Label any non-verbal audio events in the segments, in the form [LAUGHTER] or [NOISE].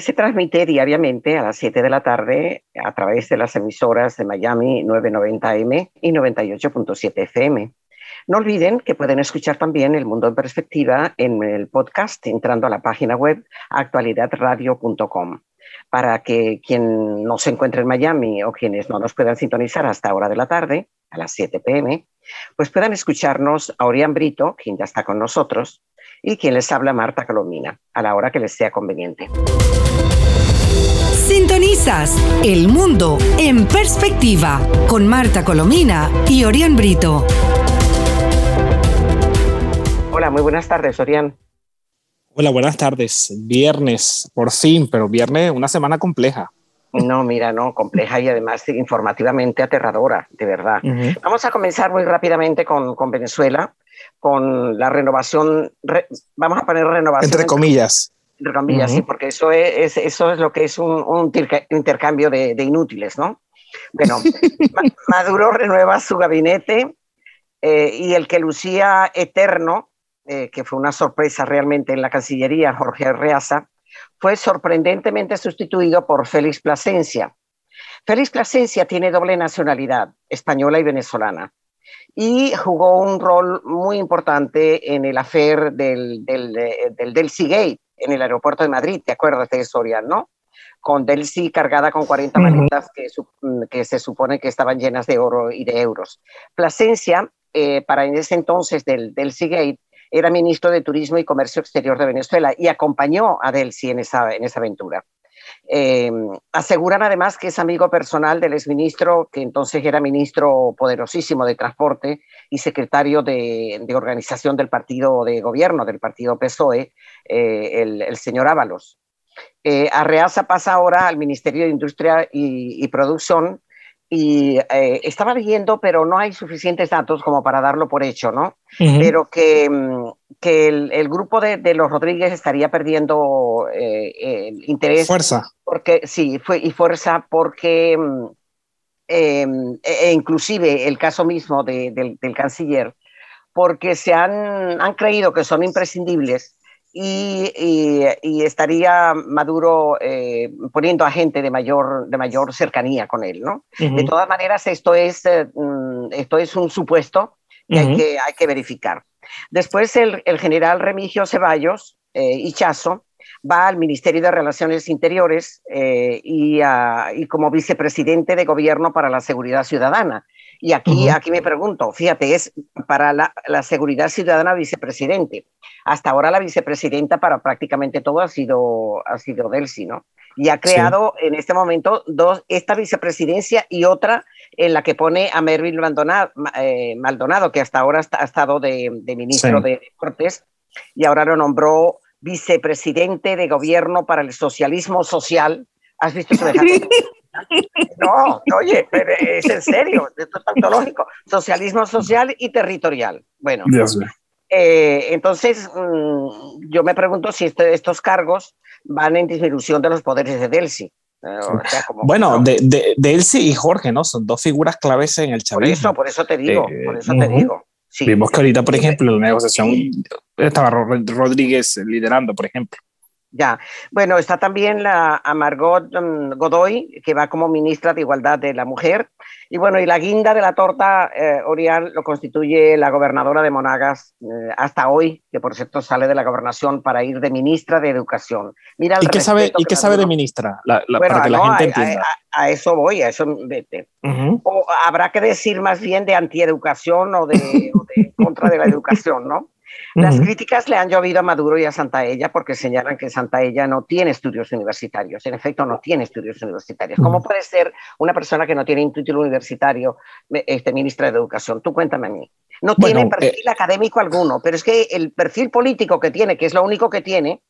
se transmite diariamente a las 7 de la tarde a través de las emisoras de Miami 990M y 98.7 FM. No olviden que pueden escuchar también El Mundo en Perspectiva en el podcast entrando a la página web actualidadradio.com para que quien no se encuentre en Miami o quienes no nos puedan sintonizar hasta hora de la tarde, a las 7 pm, pues puedan escucarnos a Orián Brito, quien ya está con nosotros, y quien les habla Marta Colomina, a la hora que les sea conveniente. Sintonizas El Mundo en Perspectiva con Marta Colomina y Orián Brito. Hola, muy buenas tardes, Orián. Hola, buenas tardes. Viernes, por fin, pero viernes, una semana compleja. No, mira, no, compleja y además informativamente aterradora, de verdad. Vamos a comenzar muy rápidamente con, con Venezuela con la renovación, vamos a poner renovación. Entre comillas. Entre comillas, sí, porque eso es, eso es lo que es un, intercambio de, inútiles, ¿no? Bueno, [LAUGHS] Maduro renueva su gabinete eh, y el que lucía eterno, eh, que fue una sorpresa realmente en la Cancillería, Jorge Arreaza, fue sorprendentemente sustituido por Félix Plasencia. Félix Plasencia tiene doble nacionalidad, española y venezolana y jugó un rol muy importante en el afer del, del, del Delcy Gate en el aeropuerto de Madrid, ¿te acuerdas de eso, ¿no? Con Delcy cargada con 40 maletas que, mm, que, se supone que estaban llenas de oro y de euros. Plasencia, eh, para en ese entonces del Delcy Gate, era ministro de Turismo y Comercio Exterior de Venezuela y acompañó a Delcy en esa, en esa aventura. Eh, aseguran además que es amigo personal del exministro, que entonces era ministro poderosísimo de Transporte y secretario de, organización del partido de gobierno, del partido PSOE, eh, el, señor Ábalos. Eh, Arreaza pasa ahora al Ministerio de Industria y Producción y eh, estaba leyendo, pero no hay suficientes datos como para darlo por hecho, ¿no? Pero que, mm, que el, grupo de, de, los Rodríguez estaría perdiendo eh, interés. Fuerza. Porque, sí, fue, y fuerza porque, mm, em, e, e inclusive el caso mismo del, del, canciller, porque se han, han creído que son imprescindibles y, estaría Maduro eh, poniendo a gente de mayor, de mayor cercanía con él, ¿no? De todas maneras, esto es, eh, mm, esto es un supuesto que, hay, que hay que verificar. Después el, el general Remigio Ceballos, eh, Hichazo, va al Ministerio de Relaciones Interiores y, y, como vicepresidente de Gobierno para la Seguridad Ciudadana. Y aquí, aquí me pregunto, fíjate, es para la, la, seguridad ciudadana vicepresidente. Hasta ahora la vicepresidenta para prácticamente todo ha sido, ha sido Delcy, ¿no? Y ha creado en este momento dos, esta vicepresidencia y otra en la que pone a Mervyn Maldonado, eh, Maldonado que hasta ahora ha estado de, de ministro de Deportes y ahora lo nombró vicepresidente de gobierno para el socialismo social. ¿Has visto eso? [LAUGHS] No, oye, pero es en serio, esto es tautológico. Socialismo social y territorial. Bueno, eh, entonces mm, yo me pregunto si este, estos cargos van en disminución de los poderes de Delcy. Eh, bueno, de, de, Delcy y Jorge, ¿no? Son dos figuras claves en el chavismo. Por eso, por eso te digo, por eso te digo. Vimos que ahorita, por ejemplo, la negociación estaba Rodríguez liderando, por ejemplo. Ya, bueno, está también la Margot mm, Godoy, que va como ministra de Igualdad de la Mujer. Y bueno, y la guinda de la torta, eh, Orial, lo constituye la gobernadora de Monagas eh, hasta hoy, que por cierto sale de la gobernación para ir de ministra de Educación. Mira ¿Y qué sabe, ¿y qué sabe de ministra? para que la gente entienda. A, eso voy, a eso vete. O habrá que decir más bien de antieducación o de, o de contra de la educación, ¿no? Las críticas le han llovido a Maduro y a Santaella porque señalan que Santaella no tiene estudios universitarios. En efecto, no tiene estudios universitarios. ¿Cómo puede ser una persona que no tiene un título universitario este, ministra de Educación? Tú cuéntame a mí. No tiene perfil eh, académico alguno, pero es que el perfil político que tiene, que es lo único que tiene,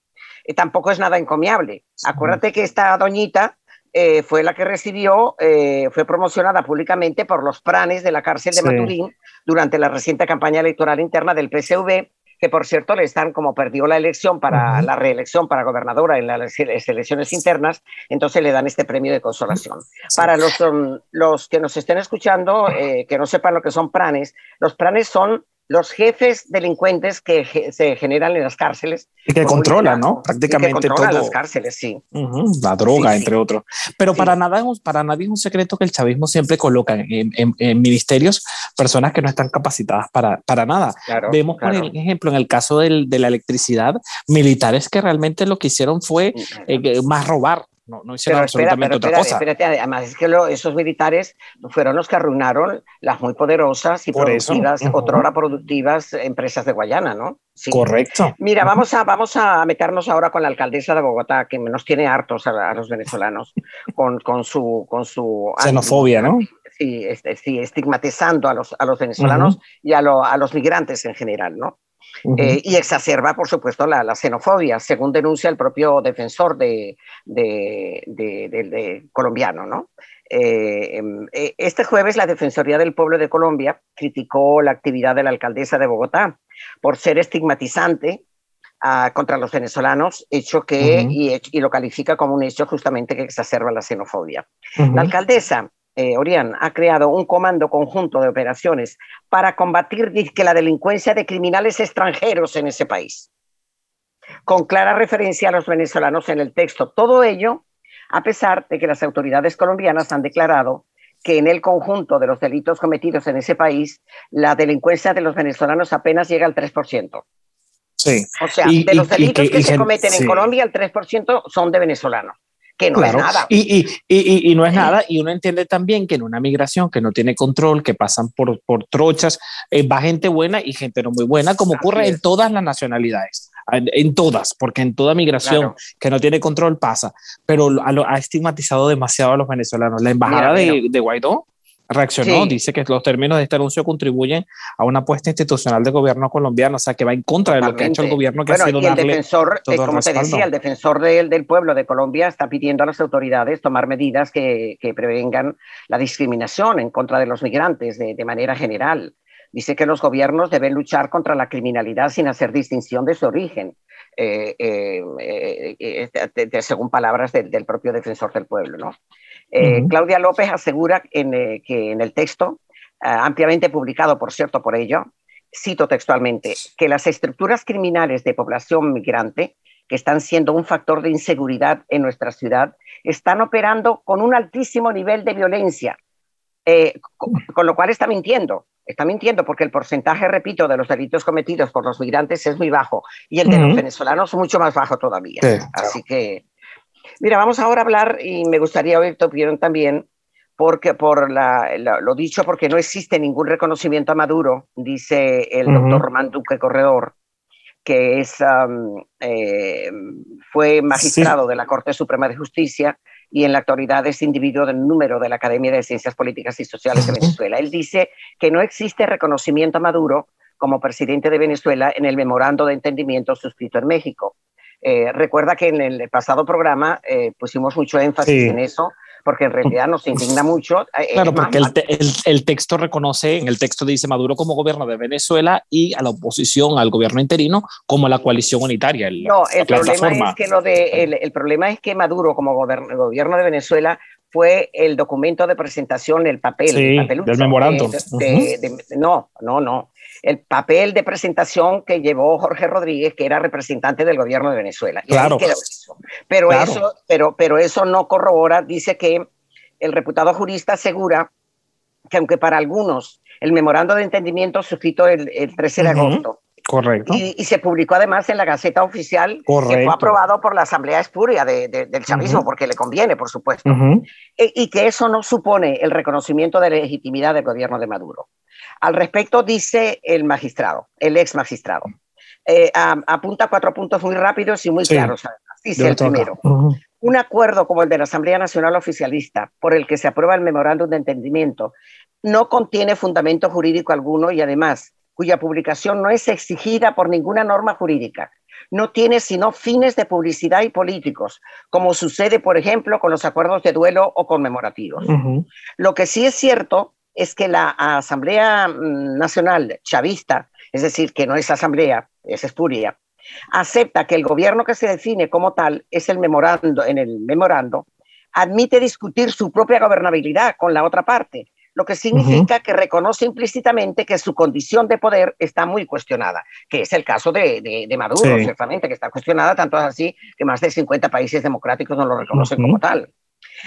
eh, tampoco es nada encomiable. Acuérdate que esta doñita eh, fue la que recibió, eh, fue promocionada públicamente por los pranes de la cárcel de Maturín durante la reciente campaña electoral interna del PCV, que por cierto le están, como perdió la elección para la reelección para gobernadora en las elecciones internas, entonces le dan este premio de consolación. Para los, los que nos estén escuchando, eh, que no sepan lo que son pranes, los pranes son los jefes delincuentes que se generan en las cárceles. Y que controlan, ¿no? Prácticamente todo. las cárceles, sí. la droga, entre otros. Pero para, nada, para nadie es un secreto que el chavismo siempre coloca en, ministerios personas que no están capacitadas para, para nada. Vemos, por ejemplo, en el caso del, de la electricidad, militares que realmente lo que hicieron fue eh, más robar no, no hicieron absolutamente otra cosa. Espérate, además es que esos militares fueron los que arruinaron las muy poderosas y Por productivas, otrora productivas empresas de Guayana, ¿no? Correcto. Mira, vamos a, vamos a meternos ahora con la alcaldesa de Bogotá, que nos tiene hartos a, los venezolanos, con, con, su, con su... Xenofobia, ¿no? Sí, este, sí, estigmatizando a los, a los venezolanos y a, a los migrantes en general, ¿no? Eh, y exacerba, por supuesto, la, xenofobia, según denuncia el propio defensor de, de, colombiano. ¿no? Eh, em, eh, este jueves la Defensoría del Pueblo de Colombia criticó la actividad de la alcaldesa de Bogotá por ser estigmatizante ah, contra los venezolanos, hecho que, y, lo califica como un hecho justamente que exacerba la xenofobia. La alcaldesa eh, Orián, ha creado un comando conjunto de operaciones para combatir la delincuencia de criminales extranjeros en ese país, con clara referencia a los venezolanos en el texto. Todo ello a pesar de que las autoridades colombianas han declarado que en el conjunto de los delitos cometidos en ese país, la delincuencia de los venezolanos apenas llega al 3%. Sí. O sea, de los delitos que, se cometen en Colombia, el 3% son de venezolanos que no es nada. Y, y, y, no es nada, y uno entiende también que en una migración que no tiene control, que pasan por, por trochas, eh, va gente buena y gente no muy buena, como ocurre en todas las nacionalidades, en, todas, porque en toda migración que no tiene control pasa, pero ha estigmatizado demasiado a los venezolanos. La embajada de, de Guaidó reaccionó, dice que los términos de este anuncio contribuyen a una apuesta institucional del gobierno colombiano, o sea, que va en contra de lo que ha hecho el gobierno, que ha sido y el defensor, eh, como te decía, el defensor del, del, pueblo de Colombia está pidiendo a las autoridades tomar medidas que, que prevengan la discriminación en contra de los migrantes de, de manera general. Dice que los gobiernos deben luchar contra la criminalidad sin hacer distinción de su origen, eh, eh, según palabras del propio defensor del pueblo, ¿no? Eh, Claudia López asegura eh, que en el texto, eh, ampliamente publicado, por cierto, por ello, cito textualmente, que las estructuras criminales de población migrante, que están siendo un factor de inseguridad en nuestra ciudad, están operando con un altísimo nivel de violencia, con, lo cual está mintiendo. Está mintiendo porque el porcentaje, repito, de los delitos cometidos por los migrantes es muy bajo y el de los venezolanos mucho más bajo todavía. Así que Mira, vamos ahora a hablar, y me gustaría oír tu opinión también, porque por lo dicho, porque no existe ningún reconocimiento a Maduro, dice el doctor Román Duque Corredor, que es, eh, fue magistrado de la Corte Suprema de Justicia y en la actualidad es individuo del número de la Academia de Ciencias Políticas y Sociales de Venezuela. Él dice que no existe reconocimiento a Maduro como presidente de Venezuela en el memorando de entendimiento suscrito en México. Eh, recuerda que en el pasado programa eh, pusimos mucho énfasis en eso, porque en realidad nos indigna [LAUGHS] mucho. Eh, claro, porque el, texto reconoce, en el texto dice Maduro como gobierno de Venezuela y a la oposición, al gobierno interino, como la coalición unitaria. no, el problema, es que lo de, el, problema es que Maduro como gobierno de Venezuela fue el documento de presentación, el papel, el del memorando. no, no, no el papel de presentación que llevó Jorge Rodríguez, que era representante del gobierno de Venezuela. claro. Pero, Eso, pero, pero eso no corrobora, dice que el reputado jurista asegura que aunque para algunos el memorando de entendimiento suscrito el, 13 de agosto, Correcto. Y, se publicó además en la Gaceta Oficial, que fue aprobado por la Asamblea Espuria del chavismo, porque le conviene, por supuesto. E, y que eso no supone el reconocimiento de la legitimidad del gobierno de Maduro. Al respecto, dice el magistrado, el ex magistrado. Eh, apunta cuatro puntos muy rápidos y muy claros. Dice el primero. Un acuerdo como el de la Asamblea Nacional Oficialista, por el que se aprueba el memorándum de entendimiento, no contiene fundamento jurídico alguno y además cuya publicación no es exigida por ninguna norma jurídica. no tiene sino fines de publicidad y políticos, como sucede, por ejemplo, con los acuerdos de duelo o conmemorativos. Lo que sí es cierto es que la Asamblea mm, Nacional Chavista, es decir, que no es asamblea, es espuria, acepta que el gobierno que se define como tal es el memorando, en el memorando, admite discutir su propia gobernabilidad con la otra parte, lo que significa que reconoce implícitamente que su condición de poder está muy cuestionada, que es el caso de, Maduro, ciertamente, que está cuestionada, tanto así que más de 50 países democráticos no lo reconocen como tal.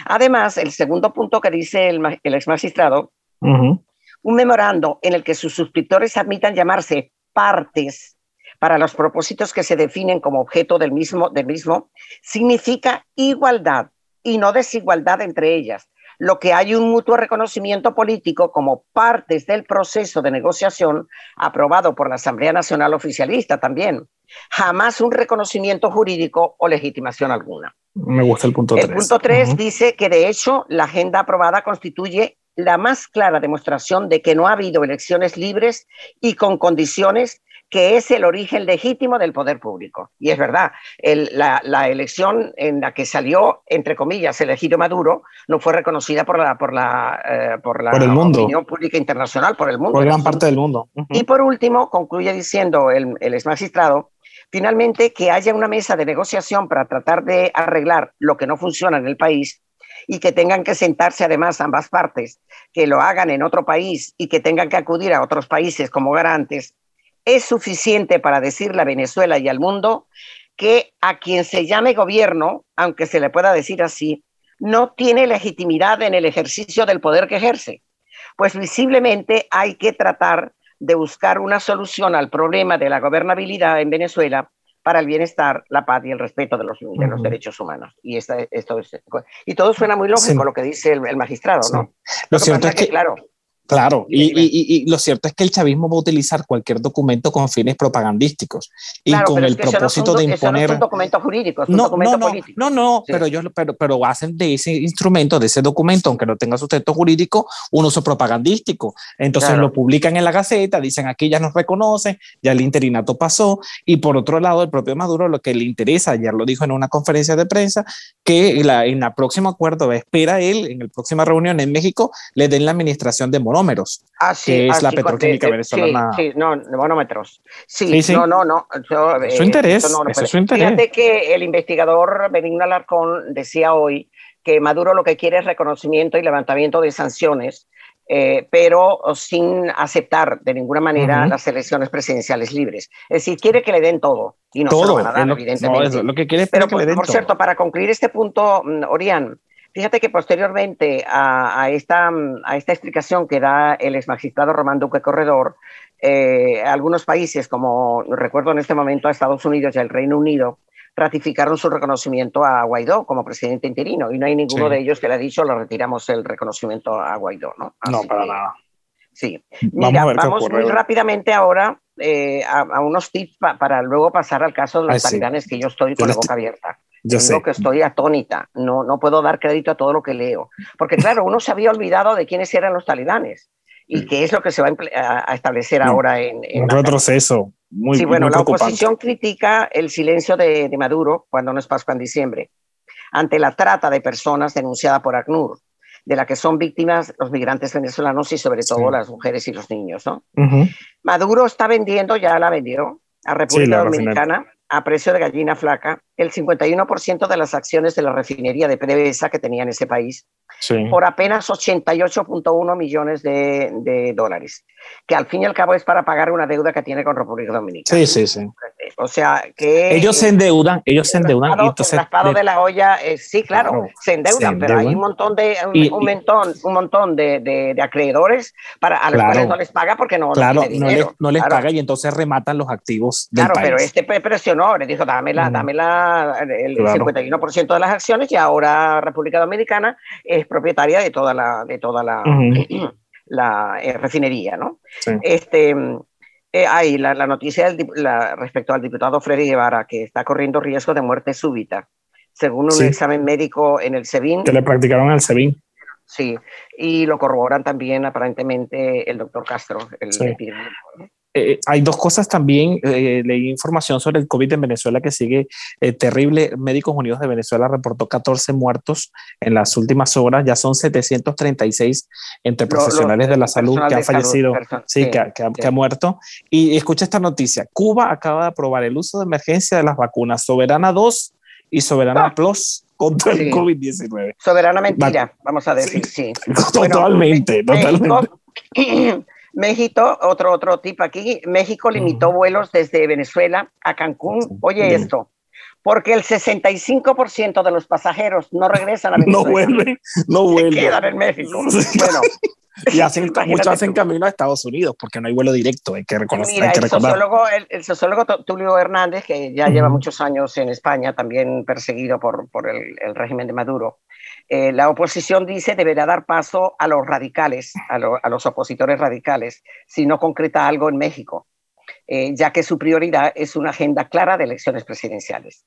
Además, el segundo punto que dice el, el ex magistrado, un memorando en el que sus suscriptores admitan llamarse partes para los propósitos que se definen como objeto del mismo, del mismo significa igualdad y no desigualdad entre ellas, lo que hay un mutuo reconocimiento político como partes del proceso de negociación aprobado por la Asamblea Nacional Oficialista también. Jamás un reconocimiento jurídico o legitimación alguna. Me gusta el punto 3. El punto 3 dice que de hecho la agenda aprobada constituye la más clara demostración de que no ha habido elecciones libres y con condiciones que es el origen legítimo del poder público. Y es verdad, la, elección en la que salió, entre comillas, elegido Maduro, no fue reconocida por la, por la, eh, por la opinión pública internacional, por el mundo. Por gran parte del mundo. Y por último, concluye diciendo el, el ex magistrado, finalmente, que haya una mesa de negociación para tratar de arreglar lo que no funciona en el país y que tengan que sentarse además ambas partes, que lo hagan en otro país y que tengan que acudir a otros países como garantes, es suficiente para decirle a Venezuela y al mundo que a quien se llame gobierno, aunque se le pueda decir así, no tiene legitimidad en el ejercicio del poder que ejerce. Pues visiblemente hay que tratar de buscar una solución al problema de la gobernabilidad en Venezuela para el bienestar, la paz y el respeto de los, los derechos humanos. Y, esto y todo suena muy lógico lo que dice el, magistrado, ¿no? Lo, cierto es que, claro, Claro, y, lo cierto es que el chavismo va a utilizar cualquier documento con fines propagandísticos. Y con el propósito de imponer. No son documentos jurídicos, no, no, no, no, no, pero ellos pero, pero hacen de ese instrumento, de ese documento, aunque no tenga sustento jurídico, un uso propagandístico. Entonces lo publican en la Gaceta, dicen aquí ya nos reconoce, ya el interinato pasó, y por otro lado, el propio Maduro lo que le interesa, ayer lo dijo en una conferencia de prensa, que la, en el próximo acuerdo, espera él, en la próxima reunión en México, le den la administración de Morón monómeros, ah, que es la petroquímica venezolana. Sí, sí, no, monómetros. Sí, sí, no, no, no. Yo, su interés, eso es su interés. Fíjate que el investigador Benigno Alarcón decía hoy que Maduro lo que quiere es reconocimiento y levantamiento de sanciones, eh, pero sin aceptar de ninguna manera las elecciones presidenciales libres. Es decir, quiere que le den todo y no todo, se lo van a evidentemente. No, lo que quiere es pero, que le den por cierto, para concluir este punto, mm, Orián, Fíjate que posteriormente a, esta, a esta explicación que da el ex magistrado Román Duque Corredor, eh, algunos países, como recuerdo en este momento a Estados Unidos y al Reino Unido, ratificaron su reconocimiento a Guaidó como presidente interino y no hay ninguno de ellos que le ha dicho lo retiramos el reconocimiento a Guaidó, ¿no? no, para nada. Sí. Mira, vamos, muy rápidamente ahora eh, a, unos tips para luego pasar al caso de los talibanes que yo estoy con la boca abierta. Yo sé. que estoy atónita, no, no puedo dar crédito a todo lo que leo. Porque claro, uno se había olvidado de quiénes eran los talibanes y qué es lo que se va a, establecer ahora en... un retroceso muy Sí, bueno, la oposición critica el silencio de, Maduro cuando no es Pascua en diciembre, ante la trata de personas denunciada por ACNUR, de la que son víctimas los migrantes venezolanos y sobre todo las mujeres y los niños. ¿no? Maduro está vendiendo, ya la vendió, a República Dominicana a precio de gallina flaca el 51% de las acciones de la refinería de PDVSA que tenía en ese país por apenas 88.1 millones de, dólares, que al fin y al cabo es para pagar una deuda que tiene con República Dominicana. Sí, sí, sí. O sea, que... Ellos se endeudan, ellos se endeudan. El raspado, de la olla, eh, sí, claro, se, endeudan, pero hay un montón de, un, montón, un montón de, acreedores para, a los cuales no les paga porque no, claro, no, les, paga y entonces rematan los activos del Claro, pero este presionó, le dijo, dame, la, dame la, el 51% de las acciones y ahora República Dominicana es propietaria de toda la, de toda la, [CLEARS THROAT] la eh, refinería, ¿no? Este, eh, hay la, noticia respecto al diputado Freddy Guevara, que está corriendo riesgo de muerte súbita, según un examen médico en el SEBIN. Que le practicaron al SEBIN. Sí, y lo corroboran también aparentemente el doctor Castro, el eh, hay dos cosas también. Eh, leí información sobre el COVID en Venezuela que sigue eh, terrible. Médicos Unidos de Venezuela reportó 14 muertos en las últimas horas. Ya son 736 entre profesionales de la salud que han fallecido, sí, que, que, ha muerto. Y escucha esta noticia. Cuba acaba de aprobar el uso de emergencia de las vacunas Soberana 2 y Soberana ah. Plus contra el COVID-19. Soberana mentira, vamos a decir, sí. [LAUGHS] Totalmente, totalmente. México, [CLEARS THROAT] otro, otro tipo aquí, México limitó vuelos desde Venezuela a Cancún. Oye esto, porque el 65% de los pasajeros no regresan a [LAUGHS] Venezuela. No vuelven, no vuelven. Se quedan en México. [LAUGHS] Bueno. Y hacen, muchos hacen camino a Estados Unidos porque no hay vuelo directo, hay que reconocer. Mira, el, sociólogo, el, sociólogo Tulio Hernández, que ya lleva muchos años en España, también perseguido por, por el, el régimen de Maduro, eh, la oposición dice deberá dar paso a los radicales, a, los opositores radicales, si no concreta algo en México, eh, ya que su prioridad es una agenda clara de elecciones presidenciales.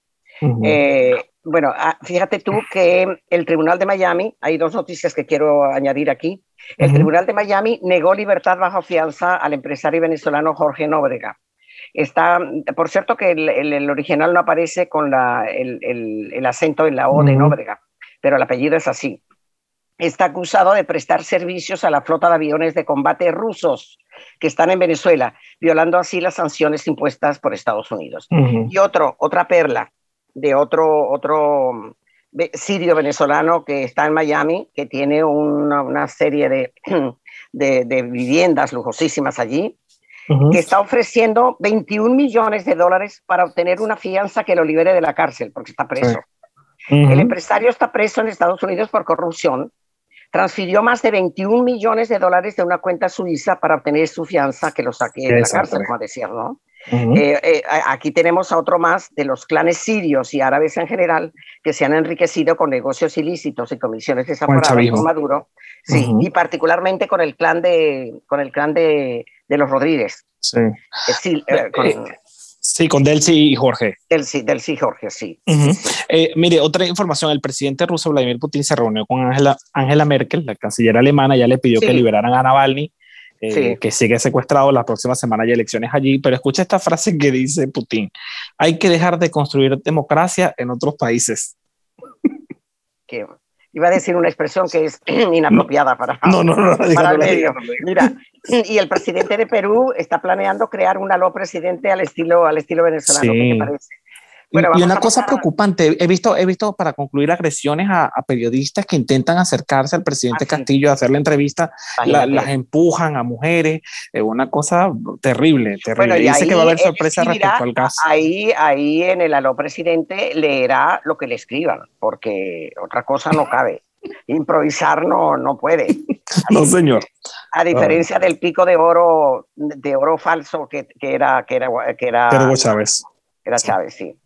Eh, bueno, ah, fíjate tú que el Tribunal de Miami, hay dos noticias que quiero añadir aquí. El Tribunal de Miami negó libertad bajo fianza al empresario venezolano Jorge Nóbrega. Está, por cierto que el, original no aparece con el, acento en la O de Nóbrega pero el apellido es así. Está acusado de prestar servicios a la flota de aviones de combate rusos que están en Venezuela, violando así las sanciones impuestas por Estados Unidos. Y otro, otra perla de otro, otro sirio venezolano que está en Miami, que tiene una, serie [CLEARS THROAT] de, de, viviendas lujosísimas allí, que está ofreciendo 21 millones de dólares para obtener una fianza que lo libere de la cárcel, porque está preso. El empresario está preso en Estados Unidos por corrupción. Transfirió más de 21 millones de dólares de una cuenta suiza para obtener su fianza que lo saque de la cárcel, como decir, ¿no? Eh, eh, aquí tenemos a otro más de los clanes sirios y árabes en general que se han enriquecido con negocios ilícitos y comisiones desaforadas con Maduro, sí, y particularmente con el clan de, con el clan de, de los Rodríguez. Sí. Eh, Sí, con Delcy y Jorge. Delcy, Delcy y Jorge, sí. Eh, mire, otra información, el presidente ruso Vladimir Putin se reunió con Angela, Angela Merkel, la canciller alemana, ya le pidió que liberaran a Navalny, eh, que sigue secuestrado, la próxima semana hay elecciones allí, pero escucha esta frase que dice Putin, hay que dejar de construir democracia en otros países. Qué, iba a decir una expresión que es [CLEARS THROAT] inapropiada para, no, no, no, el medio. Mira, [CLEARS THROAT] y el presidente de Perú está planeando crear un aló presidente al estilo, al estilo venezolano. ¿Qué te parece? Y una cosa preocupante, he visto, he visto para concluir agresiones a, periodistas que intentan acercarse al presidente ah, Castillo a hacerle entrevista, las empujan a mujeres, es una cosa terrible, terrible. Dice que va a haber sorpresa respecto al caso. Ahí, ahí en el aló presidente leerá lo que le escriban, porque otra cosa no cabe. Improvisar no, no puede. [LAUGHS] no, señor. A diferencia del pico de oro, de oro falso que, que era, que era, que era, Chávez. Era Chávez, sí.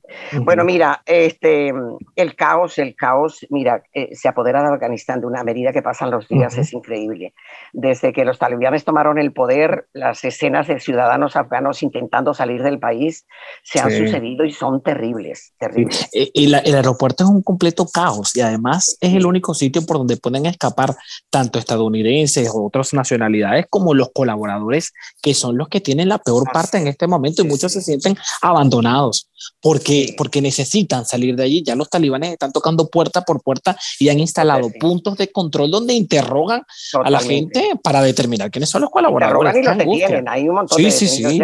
Bueno, mira, este, el caos, el caos, mira, eh, se apodera de Afganistán de una medida que pasan los días, es increíble. Desde que los talibanes tomaron el poder, las escenas de ciudadanos afganos intentando salir del país se han sucedido y son terribles, terribles. Eh, el, aeropuerto es un completo caos y además es el único sitio por donde pueden escapar tanto estadounidenses o otras nacionalidades como los colaboradores que son los que tienen la peor parte en este momento y muchos se sienten abandonados porque, porque necesitan salir de allí. Ya los talibanes están tocando puerta por puerta y han instalado puntos de control donde interrogan a la gente para determinar quiénes son los colaboradores. Y los detienen. Hay un montón sí, sí, sí.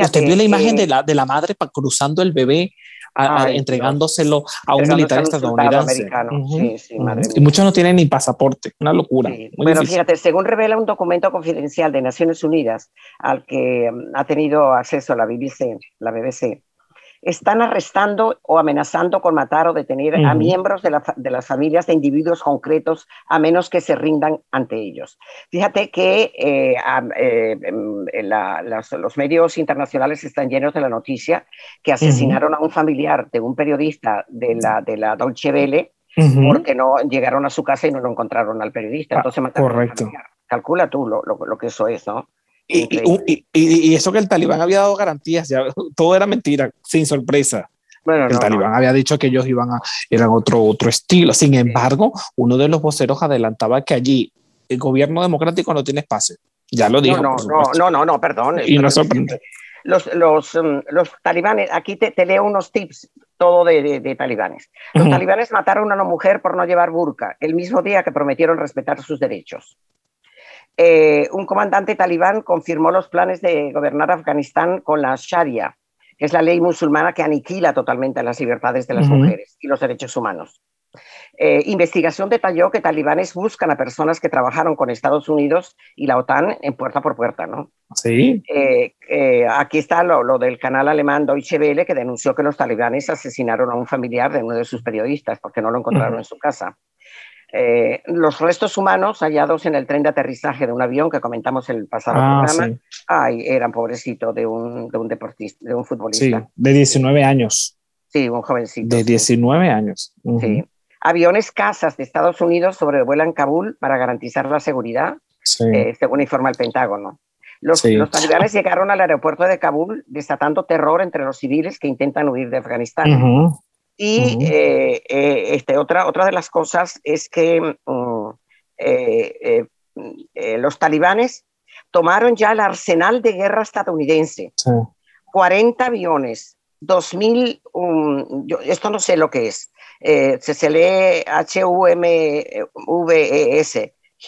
Usted vio la imagen de la, de la madre cruzando el bebé entregándoselo a un militar estadounidense. sí, sí, y muchos no tienen ni pasaporte, una locura. Bueno, fíjate, según revela un documento confidencial de Naciones Unidas al que mm, ha tenido acceso la BBC, la BBC, están arrestando o amenazando con matar o detener a miembros de, las familias de individuos concretos a menos que se rindan ante ellos. Fíjate que eh, eh, em, los medios internacionales están llenos de la noticia que asesinaron a un familiar de un periodista de la, de la Dolce Vele porque no llegaron a su casa y no lo encontraron al periodista. Ah, Entonces mataron correcto. Calcula tú lo, lo que eso es, ¿no? Y, y, eso que el talibán había dado garantías, ya, [LAUGHS] todo era mentira, sin sorpresa. Bueno, el talibán había dicho que ellos iban a, eran otro, otro estilo. Sin embargo, uno de los voceros adelantaba que allí el gobierno democrático no tiene espacio. Ya lo dijo. No, no, no, no, no, perdón. Y no sorprende. Los, los, los talibanes, aquí te, te, leo unos tips, todo de, de, de talibanes. Los uh -huh. talibanes mataron a una mujer por no llevar burka, el mismo día que prometieron respetar sus derechos. Eh, un comandante talibán confirmó los planes de gobernar Afganistán con la Sharia, que es la ley musulmana que aniquila totalmente las libertades de las uh -huh. mujeres y los derechos humanos. Eh, investigación detalló que talibanes buscan a personas que trabajaron con Estados Unidos y la OTAN en puerta por puerta, ¿no? Sí. Eh, eh, aquí está lo, lo, del canal alemán Deutsche Welle que denunció que los talibanes asesinaron a un familiar de uno de sus periodistas porque no lo encontraron uh -huh. en su casa. Eh, los restos humanos hallados en el tren de aterrizaje de un avión que comentamos el pasado ah, programa, sí. ay, eran pobrecito de un, de un deportista, de un futbolista. Sí, de 19 años. Sí, un jovencito. De 19 sí. años. Uh -huh. Sí. Aviones casas de Estados Unidos sobrevuelan Kabul para garantizar la seguridad, sí. eh, según informa el Pentágono. Los, sí. los, talibanes llegaron al aeropuerto de Kabul desatando terror entre los civiles que intentan huir de Afganistán. Uh -huh. Y uh -huh. eh, eh, este, otra, otra de las cosas es que um, los talibanes tomaron ya el arsenal de guerra estadounidense. Sí. 40 aviones, 2.000, um, yo, esto no sé lo que es, eh, se, se, lee H-U-M-V-E-S.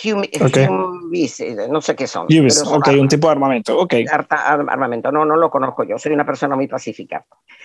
Hum, okay. No sé qué son. Humvis, ok, armas. un tipo de armamento, ok. Armamento, no, no lo conozco yo, soy una persona muy pacífica.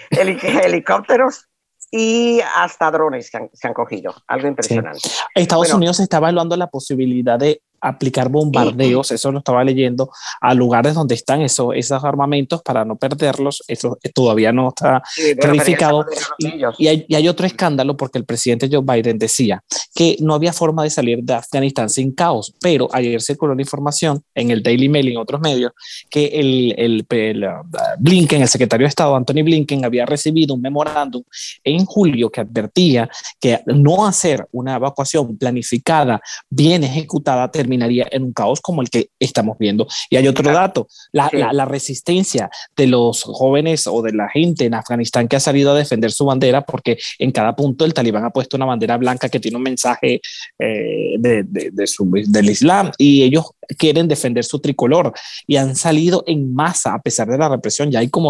Heli [LAUGHS] helicópteros y hasta drones se han, se han cogido, algo impresionante. Sí. Estados bueno, Unidos está evaluando la posibilidad de aplicar bombardeos, eso lo estaba leyendo, a lugares donde están eso, esos armamentos para no perderlos, eso todavía no está sí, clarificado. Y, hay, y, hay, otro escándalo porque el presidente Joe Biden decía que no había forma de salir de Afganistán sin caos, pero ayer circuló la información en el Daily Mail y en otros medios que el, el, el uh, Blinken, el secretario de Estado Anthony Blinken, había recibido un memorándum en julio que advertía que no hacer una evacuación planificada, bien ejecutada, terminaría en un caos como el que estamos viendo. Y hay otro dato, la, sí. la, la, resistencia de los jóvenes o de la gente en Afganistán que ha salido a defender su bandera, porque en cada punto el talibán ha puesto una bandera blanca que tiene un mensaje eh, de, de, de su, del Islam y ellos quieren defender su tricolor y han salido en masa a pesar de la represión. Ya hay como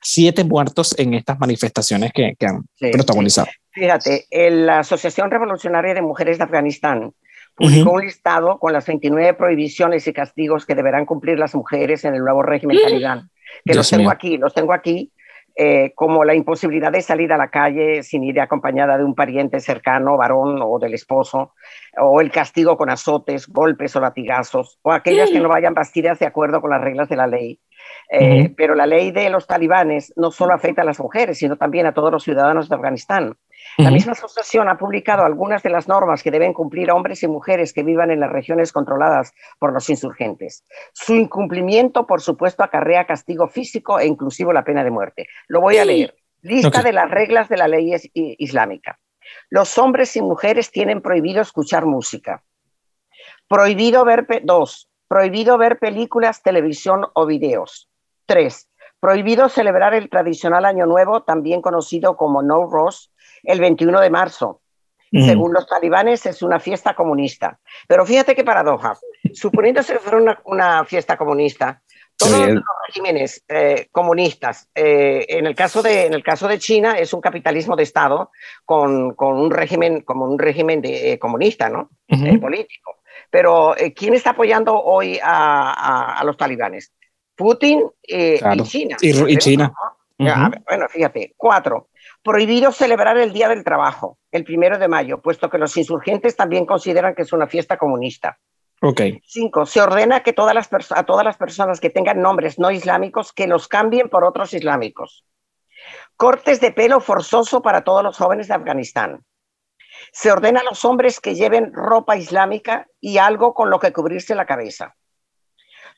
siete muertos en estas manifestaciones que, que han sí, protagonizado. Fíjate, la Asociación Revolucionaria de Mujeres de Afganistán publicó uh -huh. un listado con las 29 prohibiciones y castigos que deberán cumplir las mujeres en el nuevo régimen talibán. Que Dios los tengo mío. aquí, los tengo aquí, eh, como la imposibilidad de salir a la calle sin ir acompañada de un pariente cercano, varón o del esposo, o el castigo con azotes, golpes o latigazos, o aquellas que no vayan vestidas de acuerdo con las reglas de la ley. Eh, uh -huh. Pero la ley de los talibanes no solo afecta a las mujeres, sino también a todos los ciudadanos de Afganistán. La misma asociación ha publicado algunas de las normas que deben cumplir hombres y mujeres que vivan en las regiones controladas por los insurgentes. Su incumplimiento, por supuesto, acarrea castigo físico e inclusive la pena de muerte. Lo voy a leer. Lista okay. de las reglas de la ley islámica. Los hombres y mujeres tienen prohibido escuchar música. Prohibido ver, dos, prohibido ver películas, televisión o videos. Tres, prohibido celebrar el tradicional Año Nuevo, también conocido como No Ross, el 21 de marzo. Mm. Según los talibanes, es una fiesta comunista. Pero fíjate qué paradoja. Suponiéndose que fuera una, una fiesta comunista, todos los regímenes eh, comunistas, eh, en, el caso de, en el caso de China, es un capitalismo de Estado con, con un régimen, como un régimen de, eh, comunista, ¿no? Uh -huh. político. Pero, ¿quién está apoyando hoy a, a, a los talibanes? Putin claro. y China. Y, y China. Uh -huh. Bueno, fíjate. Cuatro, prohibido celebrar el Día del Trabajo, el primero de mayo, puesto que los insurgentes también consideran que es una fiesta comunista. Okay. Cinco, se ordena que todas las a todas las personas que tengan nombres no islámicos que los cambien por otros islámicos. Cortes de pelo forzoso para todos los jóvenes de Afganistán. Se ordena a los hombres que lleven ropa islámica y algo con lo que cubrirse la cabeza.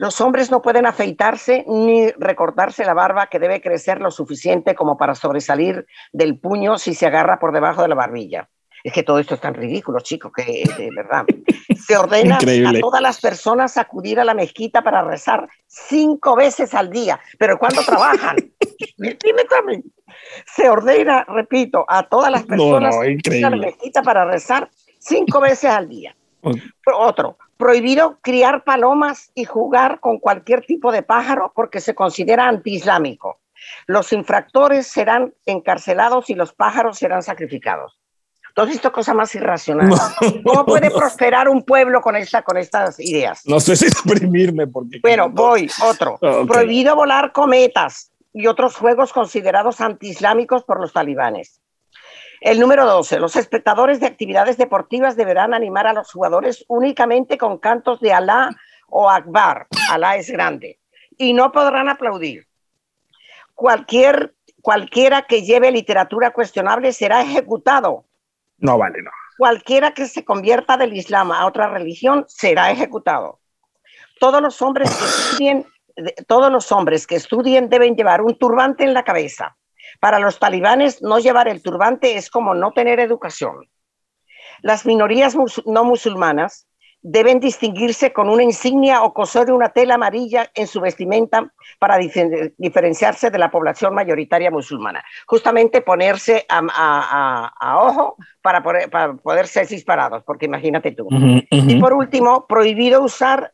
Los hombres no pueden afeitarse ni recortarse la barba que debe crecer lo suficiente como para sobresalir del puño si se agarra por debajo de la barbilla. Es que todo esto es tan ridículo, chicos, que de verdad. Se ordena Increíble. a todas las personas acudir a la mezquita para rezar cinco veces al día. Pero ¿cuándo trabajan? [LAUGHS] Dime también. Se ordena, repito, a todas las personas no, a la mezquita para rezar cinco veces al día. Otro, prohibido criar palomas y jugar con cualquier tipo de pájaro porque se considera antiislámico. Los infractores serán encarcelados y los pájaros serán sacrificados. ¿Tú has visto cosa más irracional? ¿Cómo puede prosperar un pueblo con, esta, con estas ideas? No sé si exprimirme porque... Bueno, [LAUGHS] voy, otro. Prohibido volar cometas y otros juegos considerados antiislámicos por los talibanes. El número 12. Los espectadores de actividades deportivas deberán animar a los jugadores únicamente con cantos de Alá o Akbar. Alá es grande. Y no podrán aplaudir. Cualquier, cualquiera que lleve literatura cuestionable será ejecutado no vale, no. Cualquiera que se convierta del Islam a otra religión será ejecutado. Todos los hombres que estudien, todos los hombres que estudien deben llevar un turbante en la cabeza. Para los talibanes, no llevar el turbante es como no tener educación. Las minorías no musulmanas deben distinguirse con una insignia o coser una tela amarilla en su vestimenta para diferenciarse de la población mayoritaria musulmana. Justamente ponerse a, ojo para poder, ser disparados, porque imagínate tú. Y por último, prohibido usar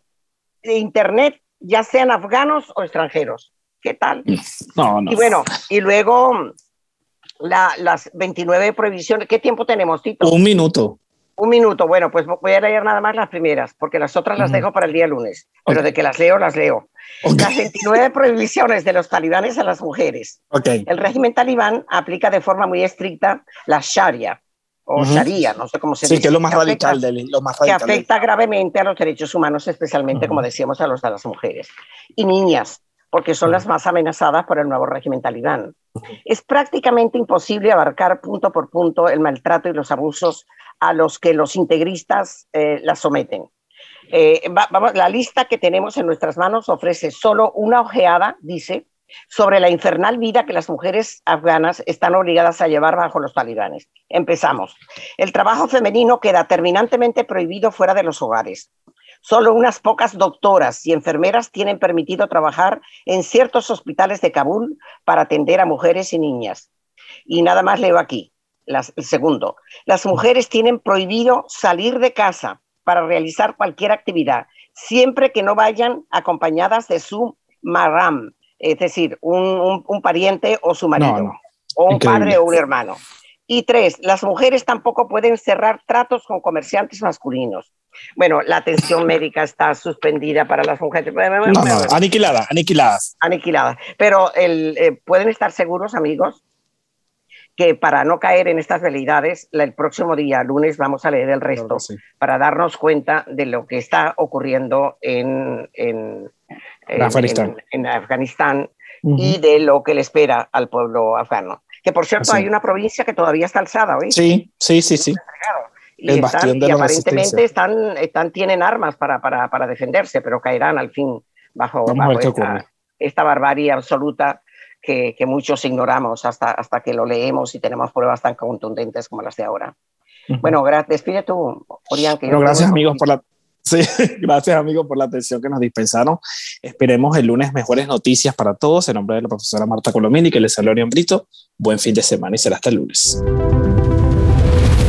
Internet, ya sean afganos o extranjeros. ¿Qué tal? No, no. Y bueno, y luego las 29 prohibiciones. ¿Qué tiempo tenemos, Tito? Un minuto. Un minuto, bueno, pues voy a leer nada más las primeras, porque las otras las dejo para el día lunes, pero de que las leo, las leo. Las 29 prohibiciones de los talibanes a las mujeres. El régimen talibán aplica de forma muy estricta la Sharia, o Sharia, no sé cómo se dice. Sí, que es lo más, radical, de, lo más Que afecta gravemente a los derechos humanos, especialmente, como decíamos, a los de las mujeres. Y niñas, porque son las más amenazadas por el nuevo régimen talibán. Es prácticamente imposible abarcar punto por punto el maltrato y los abusos a los que los integristas eh, la someten. Eh, vamos, la lista que tenemos en nuestras manos ofrece solo una ojeada, dice, sobre la infernal vida que las mujeres afganas están obligadas a llevar bajo los talibanes. Empezamos. El trabajo femenino queda terminantemente prohibido fuera de los hogares. Solo unas pocas doctoras y enfermeras tienen permitido trabajar en ciertos hospitales de Kabul para atender a mujeres y niñas. Y nada más leo aquí el segundo, las mujeres tienen prohibido salir de casa para realizar cualquier actividad, siempre que no vayan acompañadas de su maram, es decir, un, pariente o su marido, o un padre o un hermano. Y tres, las mujeres tampoco pueden cerrar tratos con comerciantes masculinos. Bueno, la atención [LAUGHS] médica está suspendida para las mujeres. aniquilada, aniquiladas. Aniquilada. Pero el, eh, pueden estar seguros, amigos, que para no caer en estas realidades, el próximo día, lunes, vamos a leer el resto para darnos cuenta de lo que está ocurriendo en, en, Afganistán, y de lo que le espera al pueblo afgano. Que por cierto, hay una provincia que todavía está alzada, ¿oíste? Sí, sí, sí, sí. Y, el están, y aparentemente están, están, tienen armas para, para, para, defenderse, pero caerán al fin bajo, esta, esta barbarie absoluta que, muchos ignoramos hasta, hasta que lo leemos y tenemos pruebas tan contundentes como las de ahora. Bueno, despide tú, Orián. gracias amigos por la... Sí, [LAUGHS] gracias amigos por la atención que nos dispensaron. Esperemos el lunes mejores noticias para todos. En nombre de la profesora Marta Colomini, que les saluda Orián Brito. Buen fin de semana y será hasta el lunes.